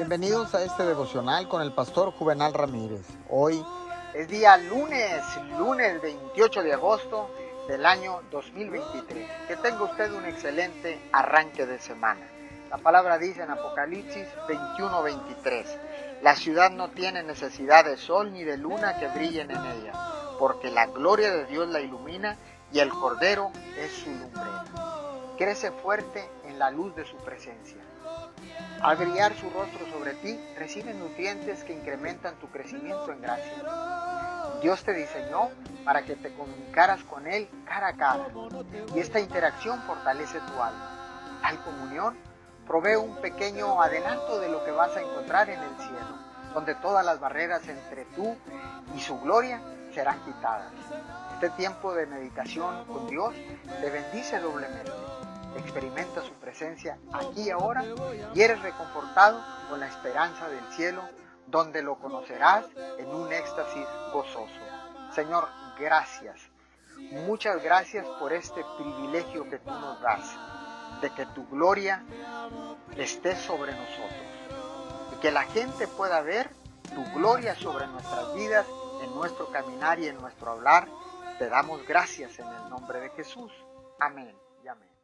Bienvenidos a este devocional con el pastor Juvenal Ramírez. Hoy es día lunes, lunes 28 de agosto del año 2023. Que tenga usted un excelente arranque de semana. La palabra dice en Apocalipsis 21-23, la ciudad no tiene necesidad de sol ni de luna que brillen en ella, porque la gloria de Dios la ilumina y el cordero es su lumbrera. Crece fuerte en la luz de su presencia al brillar su rostro sobre ti, recibe nutrientes que incrementan tu crecimiento en gracia. Dios te diseñó para que te comunicaras con Él cara a cara y esta interacción fortalece tu alma. Tal comunión provee un pequeño adelanto de lo que vas a encontrar en el cielo, donde todas las barreras entre tú y su gloria serán quitadas. Este tiempo de meditación con Dios te bendice doblemente experimenta presencia aquí y ahora y eres reconfortado con la esperanza del cielo, donde lo conocerás en un éxtasis gozoso. Señor, gracias. Muchas gracias por este privilegio que tú nos das, de que tu gloria esté sobre nosotros y que la gente pueda ver tu gloria sobre nuestras vidas, en nuestro caminar y en nuestro hablar. Te damos gracias en el nombre de Jesús. Amén y amén.